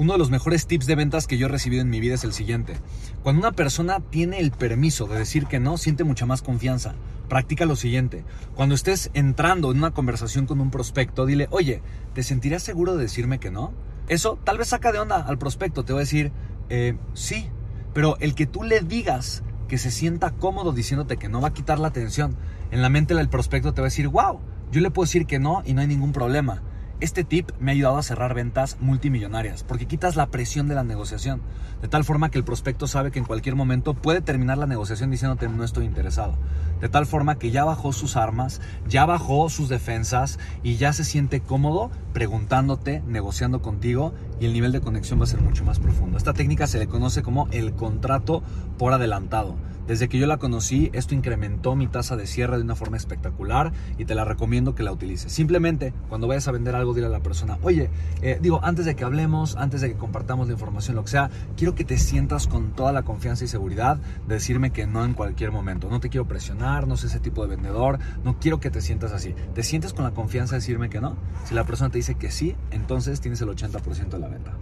Uno de los mejores tips de ventas que yo he recibido en mi vida es el siguiente. Cuando una persona tiene el permiso de decir que no, siente mucha más confianza. Practica lo siguiente. Cuando estés entrando en una conversación con un prospecto, dile, oye, ¿te sentirías seguro de decirme que no? Eso tal vez saca de onda al prospecto. Te va a decir, eh, sí, pero el que tú le digas que se sienta cómodo diciéndote que no va a quitar la atención, en la mente del prospecto te va a decir, wow, yo le puedo decir que no y no hay ningún problema. Este tip me ha ayudado a cerrar ventas multimillonarias porque quitas la presión de la negociación, de tal forma que el prospecto sabe que en cualquier momento puede terminar la negociación diciéndote no estoy interesado, de tal forma que ya bajó sus armas, ya bajó sus defensas y ya se siente cómodo preguntándote, negociando contigo y el nivel de conexión va a ser mucho más profundo. Esta técnica se le conoce como el contrato por adelantado. Desde que yo la conocí, esto incrementó mi tasa de cierre de una forma espectacular y te la recomiendo que la utilices. Simplemente, cuando vayas a vender algo, dile a la persona, oye, eh, digo, antes de que hablemos, antes de que compartamos la información, lo que sea, quiero que te sientas con toda la confianza y seguridad de decirme que no en cualquier momento. No te quiero presionar, no sé ese tipo de vendedor, no quiero que te sientas así. ¿Te sientes con la confianza de decirme que no? Si la persona te dice que sí, entonces tienes el 80% de la venta.